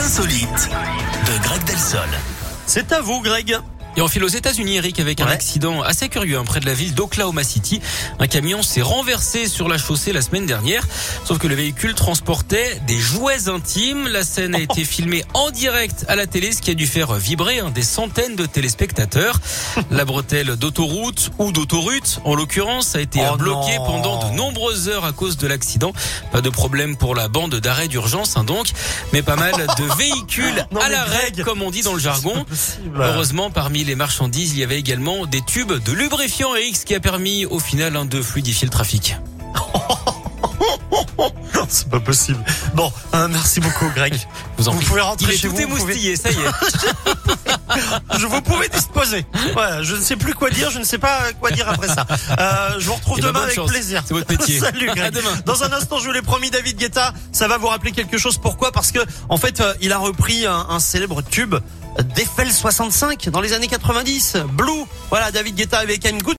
insolites de Greg Delsol. C'est à vous, Greg. Et on file aux États-Unis, Eric, avec un accident assez curieux hein, près de la ville d'Oklahoma City. Un camion s'est renversé sur la chaussée la semaine dernière. Sauf que le véhicule transportait des jouets intimes. La scène a été filmée en direct à la télé, ce qui a dû faire vibrer hein, des centaines de téléspectateurs. La bretelle d'autoroute ou d'autoroute, en l'occurrence, a été Oh bloquée non. pendant de nombreuses heures à cause de l'accident. Pas de problème pour la bande d'arrêt d'urgence, hein, donc, mais pas mal de véhicules Non, à l'arrêt, comme on dit dans le jargon. Heureusement, parmi les marchandises, il y avait également des tubes de lubrifiant X qui a permis au final hein, de fluidifier le trafic. C'est pas possible. Bon, euh, merci beaucoup, Greg. Vous en Vous pouvez rentrer est chez tout vous, vous pouvez- ça y est. Je vous pouvez disposer. Ouais, je ne sais plus quoi dire, je ne sais pas quoi dire après ça. Euh, je vous retrouve Eh ben, demain avec chance. plaisir. C'est votre métier. Salut Greg. À demain. Dans un instant, je vous l'ai promis, David Guetta, ça va vous rappeler quelque chose. Pourquoi? Parce que en fait, euh, il a repris un, un célèbre tube d'Eiffel 65 dans les années 90. Blue. Voilà, David Guetta avec I'm Good.